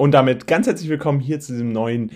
Und damit ganz herzlich willkommen hier zu diesem neuen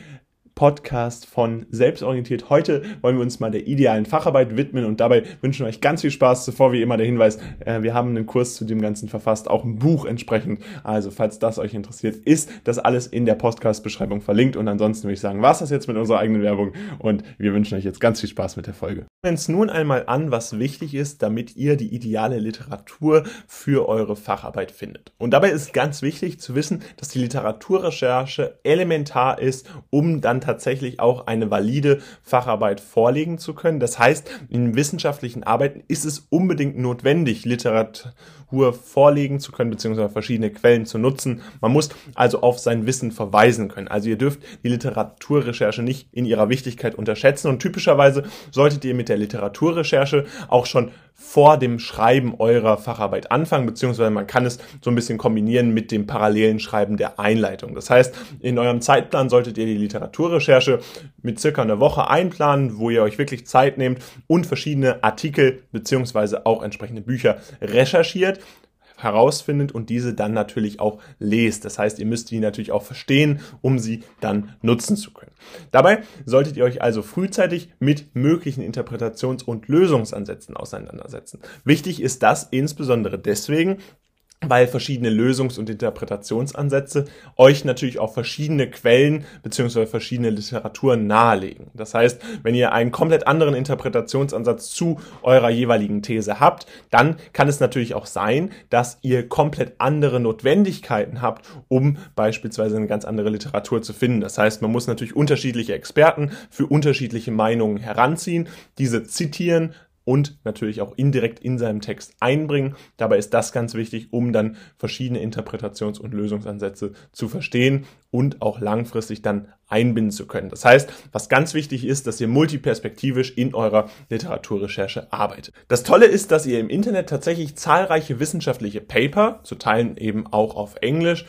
Podcast von Selbstorientiert. Heute wollen wir uns mal der idealen Facharbeit widmen und dabei wünschen wir euch ganz viel Spaß. Zuvor wie immer der Hinweis, äh, wir haben einen Kurs zu dem Ganzen verfasst, auch ein Buch entsprechend. Also falls das euch interessiert, ist das alles in der Podcast-Beschreibung verlinkt. Und ansonsten würde ich sagen, was das jetzt mit unserer eigenen Werbung und wir wünschen euch jetzt ganz viel Spaß mit der Folge. Wir uns nun einmal an, was wichtig ist, damit ihr die ideale Literatur für eure Facharbeit findet. Und dabei ist ganz wichtig zu wissen, dass die Literaturrecherche elementar ist, um dann tatsächlich auch eine valide Facharbeit vorlegen zu können. Das heißt, in wissenschaftlichen Arbeiten ist es unbedingt notwendig, Literatur vorlegen zu können, beziehungsweise verschiedene Quellen zu nutzen. Man muss also auf sein Wissen verweisen können. Also ihr dürft die Literaturrecherche nicht in ihrer Wichtigkeit unterschätzen und typischerweise solltet ihr mit der Literaturrecherche auch schon vor dem Schreiben eurer Facharbeit anfangen, beziehungsweise man kann es so ein bisschen kombinieren mit dem parallelen Schreiben der Einleitung. Das heißt, in eurem Zeitplan solltet ihr die Literaturrecherche mit circa einer Woche einplanen, wo ihr euch wirklich Zeit nehmt und verschiedene Artikel beziehungsweise auch entsprechende Bücher recherchiert herausfindet und diese dann natürlich auch lest. Das heißt, ihr müsst die natürlich auch verstehen, um sie dann nutzen zu können. Dabei solltet ihr euch also frühzeitig mit möglichen Interpretations- und Lösungsansätzen auseinandersetzen. Wichtig ist das insbesondere deswegen, weil verschiedene Lösungs- und Interpretationsansätze euch natürlich auch verschiedene Quellen beziehungsweise verschiedene Literaturen nahelegen. Das heißt, wenn ihr einen komplett anderen Interpretationsansatz zu eurer jeweiligen These habt, dann kann es natürlich auch sein, dass ihr komplett andere Notwendigkeiten habt, um beispielsweise eine ganz andere Literatur zu finden. Das heißt, man muss natürlich unterschiedliche Experten für unterschiedliche Meinungen heranziehen, diese zitieren, und natürlich auch indirekt in seinem Text einbringen. Dabei ist das ganz wichtig, um dann verschiedene Interpretations- und Lösungsansätze zu verstehen und auch langfristig dann einbinden zu können. Das heißt, was ganz wichtig ist, dass ihr multiperspektivisch in eurer Literaturrecherche arbeitet. Das Tolle ist, dass ihr im Internet tatsächlich zahlreiche wissenschaftliche Paper, zu Teilen eben auch auf Englisch,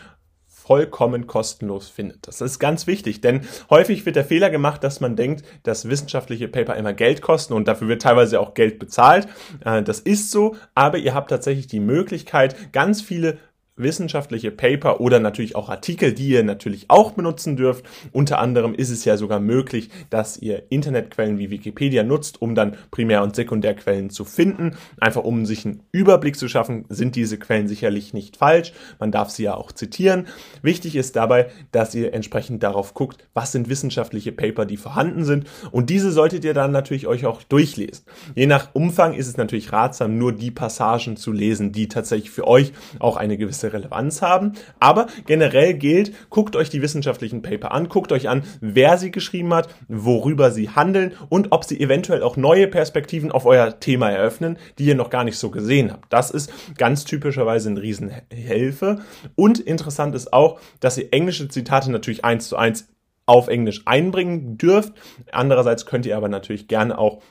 vollkommen kostenlos findet. Das ist ganz wichtig, denn häufig wird der Fehler gemacht, dass man denkt, dass wissenschaftliche Paper immer Geld kosten und dafür wird teilweise auch Geld bezahlt. Äh, das ist so, aber ihr habt tatsächlich die Möglichkeit, ganz viele wissenschaftliche Paper oder natürlich auch Artikel, die ihr natürlich auch benutzen dürft. Unter anderem ist es ja sogar möglich, dass ihr Internetquellen wie Wikipedia nutzt, um dann Primär- und Sekundärquellen zu finden. Einfach um sich einen Überblick zu schaffen, sind diese Quellen sicherlich nicht falsch. Man darf sie ja auch zitieren. Wichtig ist dabei, dass ihr entsprechend darauf guckt, was sind wissenschaftliche Paper, die vorhanden sind. Und diese solltet ihr dann natürlich euch auch durchlesen. Je nach Umfang ist es natürlich ratsam, nur die Passagen zu lesen, die tatsächlich für euch auch eine gewisse gewisse Relevanz haben. Aber generell gilt, guckt euch die wissenschaftlichen Paper an, guckt euch an, wer sie geschrieben hat, worüber sie handeln und ob sie eventuell auch neue Perspektiven auf euer Thema eröffnen, die ihr noch gar nicht so gesehen habt. Das ist ganz typischerweise eine Riesenhilfe. Und interessant ist auch, dass ihr englische Zitate natürlich eins zu eins auf Englisch einbringen dürft. Andererseits könnt ihr aber natürlich gerne auch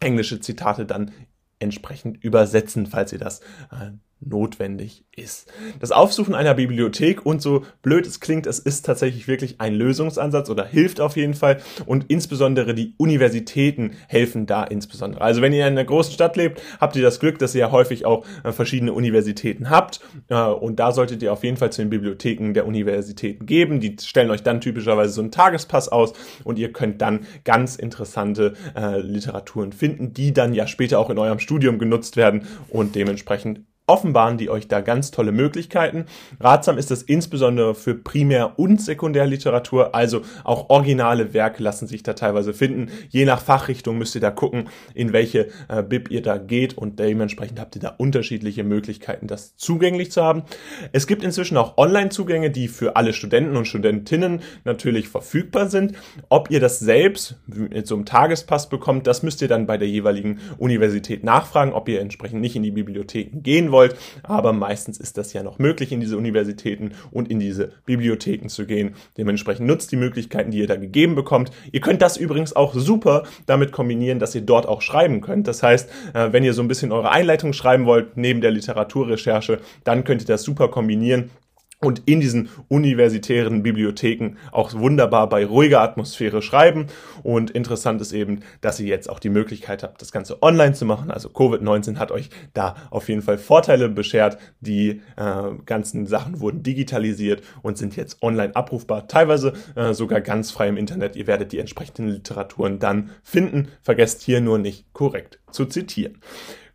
englische Zitate dann entsprechend übersetzen, falls ihr das äh, notwendig ist. Das Aufsuchen einer Bibliothek und so blöd es klingt, es ist tatsächlich wirklich ein Lösungsansatz oder hilft auf jeden Fall und insbesondere die Universitäten helfen da insbesondere. Also wenn ihr in einer großen Stadt lebt, habt ihr das Glück, dass ihr ja häufig auch äh, verschiedene Universitäten habt äh, und da solltet ihr auf jeden Fall zu den Bibliotheken der Universitäten geben. Die stellen euch dann typischerweise so einen Tagespass aus und ihr könnt dann ganz interessante äh, Literaturen finden, die dann ja später auch in eurem Studium genutzt werden und dementsprechend offenbaren die euch da ganz tolle Möglichkeiten. Ratsam ist das insbesondere für Primär- und Sekundärliteratur, also auch originale Werke lassen sich da teilweise finden. Je nach Fachrichtung müsst ihr da gucken, in welche äh, Bib ihr da geht und dementsprechend habt ihr da unterschiedliche Möglichkeiten, das zugänglich zu haben. Es gibt inzwischen auch Online-Zugänge, die für alle Studenten und Studentinnen natürlich verfügbar sind. Ob ihr das selbst mit so einem Tagespass bekommt, das müsst ihr dann bei der jeweiligen Universität nachfragen, ob ihr entsprechend nicht in die Bibliotheken gehen wollt wollt. Aber meistens ist das ja noch möglich, in diese Universitäten und in diese Bibliotheken zu gehen. Dementsprechend nutzt die Möglichkeiten, die ihr da gegeben bekommt. Ihr könnt das übrigens auch super damit kombinieren, dass ihr dort auch schreiben könnt. Das heißt, äh, wenn ihr so ein bisschen eure Einleitung schreiben wollt, neben der Literaturrecherche, dann könnt ihr das super kombinieren und in diesen universitären Bibliotheken auch wunderbar bei ruhiger Atmosphäre schreiben. Und interessant ist eben, dass ihr jetzt auch die Möglichkeit habt, das Ganze online zu machen. Also Covid-19 hat euch da auf jeden Fall Vorteile beschert. Die äh, ganzen Sachen wurden digitalisiert und sind jetzt online abrufbar, teilweise äh, sogar ganz frei im Internet. Ihr werdet die entsprechenden Literaturen dann finden. Vergesst hier nur nicht korrekt zu zitieren.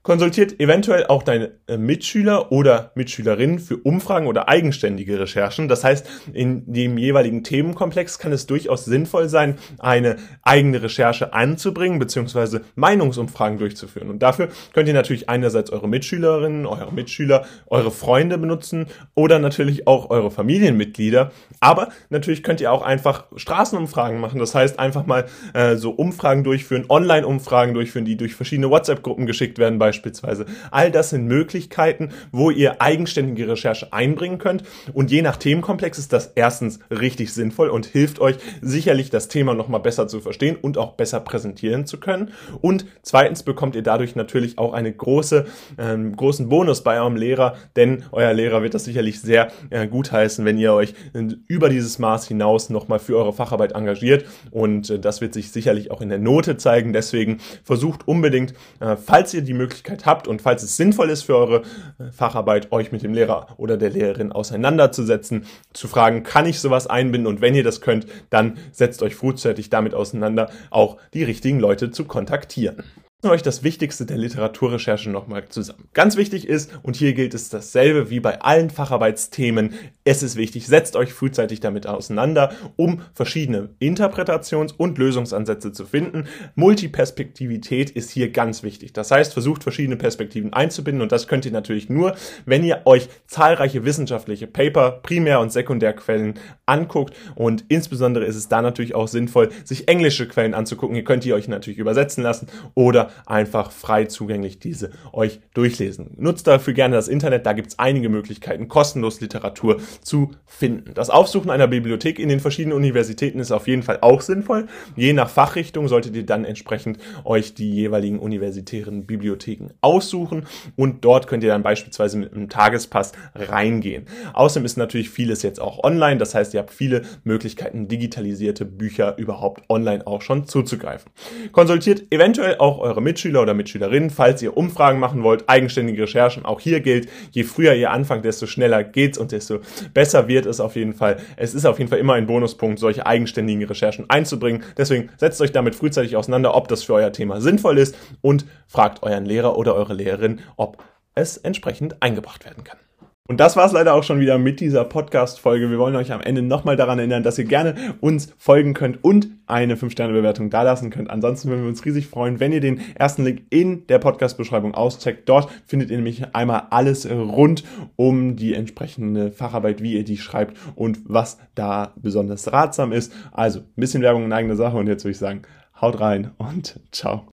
Konsultiert eventuell auch deine äh, Mitschüler oder Mitschülerinnen für Umfragen oder eigenständige Recherchen. Das heißt, in dem jeweiligen Themenkomplex kann es durchaus sinnvoll sein, eine eigene Recherche anzubringen bzw. Meinungsumfragen durchzuführen. Und dafür könnt ihr natürlich einerseits eure Mitschülerinnen, eure Mitschüler, eure Freunde benutzen oder natürlich auch eure Familienmitglieder. Aber natürlich könnt ihr auch einfach Straßenumfragen machen. Das heißt, einfach mal äh, so Umfragen durchführen, Online-Umfragen durchführen, die durch verschiedene WhatsApp-Gruppen geschickt werden beispielsweise. All das sind Möglichkeiten, wo ihr eigenständige Recherche einbringen könnt. Und je nach Themenkomplex ist das erstens richtig sinnvoll und hilft euch sicherlich das Thema nochmal besser zu verstehen und auch besser präsentieren zu können. Und zweitens bekommt ihr dadurch natürlich auch einen große, äh, großen Bonus bei eurem Lehrer, denn euer Lehrer wird das sicherlich sehr äh, gut heißen, wenn ihr euch über dieses Maß hinaus nochmal für eure Facharbeit engagiert. Und äh, das wird sich sicherlich auch in der Note zeigen. Deswegen versucht unbedingt, äh, falls ihr die Möglichkeit Möglichkeit habt und falls es sinnvoll ist für eure äh, Facharbeit, euch mit dem Lehrer oder der Lehrerin auseinanderzusetzen, zu fragen, kann ich sowas einbinden? Und wenn ihr das könnt, dann setzt euch frühzeitig damit auseinander, auch die richtigen Leute zu kontaktieren euch das Wichtigste der Literaturrecherche nochmal zusammen. Ganz wichtig ist, und hier gilt es dasselbe wie bei allen Facharbeitsthemen, es ist wichtig, setzt euch frühzeitig damit auseinander, um verschiedene Interpretations- und Lösungsansätze zu finden. Multiperspektivität ist hier ganz wichtig. Das heißt, versucht verschiedene Perspektiven einzubinden und das könnt ihr natürlich nur, wenn ihr euch zahlreiche wissenschaftliche Paper, Primär- und Sekundärquellen anguckt und insbesondere ist es da natürlich auch sinnvoll, sich englische Quellen anzugucken. Ihr könnt die euch natürlich übersetzen lassen oder einfach frei zugänglich diese euch durchlesen. Nutzt dafür gerne das Internet, da gibt es einige Möglichkeiten, kostenlos Literatur zu finden. Das Aufsuchen einer Bibliothek in den verschiedenen Universitäten ist auf jeden Fall auch sinnvoll. Je nach Fachrichtung solltet ihr dann entsprechend euch die jeweiligen universitären Bibliotheken aussuchen und dort könnt ihr dann beispielsweise mit einem Tagespass reingehen. Außerdem ist natürlich vieles jetzt auch online, das heißt, ihr habt viele Möglichkeiten, digitalisierte Bücher überhaupt online auch schon zuzugreifen. Konsultiert eventuell auch eure Mitschüler oder Mitschülerinnen, falls ihr Umfragen machen wollt, eigenständige Recherchen. Auch hier gilt, je früher ihr anfangt, desto schneller geht's und desto besser wird es auf jeden Fall. Es ist auf jeden Fall immer ein Bonuspunkt, solche eigenständigen Recherchen einzubringen. Deswegen setzt euch damit frühzeitig auseinander, ob das für euer Thema sinnvoll ist und fragt euren Lehrer oder eure Lehrerin, ob es entsprechend eingebracht werden kann. Und das war es leider auch schon wieder mit dieser Podcast-Folge. Wir wollen euch am Ende nochmal daran erinnern, dass ihr gerne uns folgen könnt und eine 5-Sterne-Bewertung dalassen könnt. Ansonsten würden wir uns riesig freuen, wenn ihr den ersten Link in der Podcast-Beschreibung auscheckt. Dort findet ihr nämlich einmal alles rund um die entsprechende Facharbeit, wie ihr die schreibt und was da besonders ratsam ist. Also ein bisschen Werbung in eigener Sache und jetzt würde ich sagen, haut rein und ciao.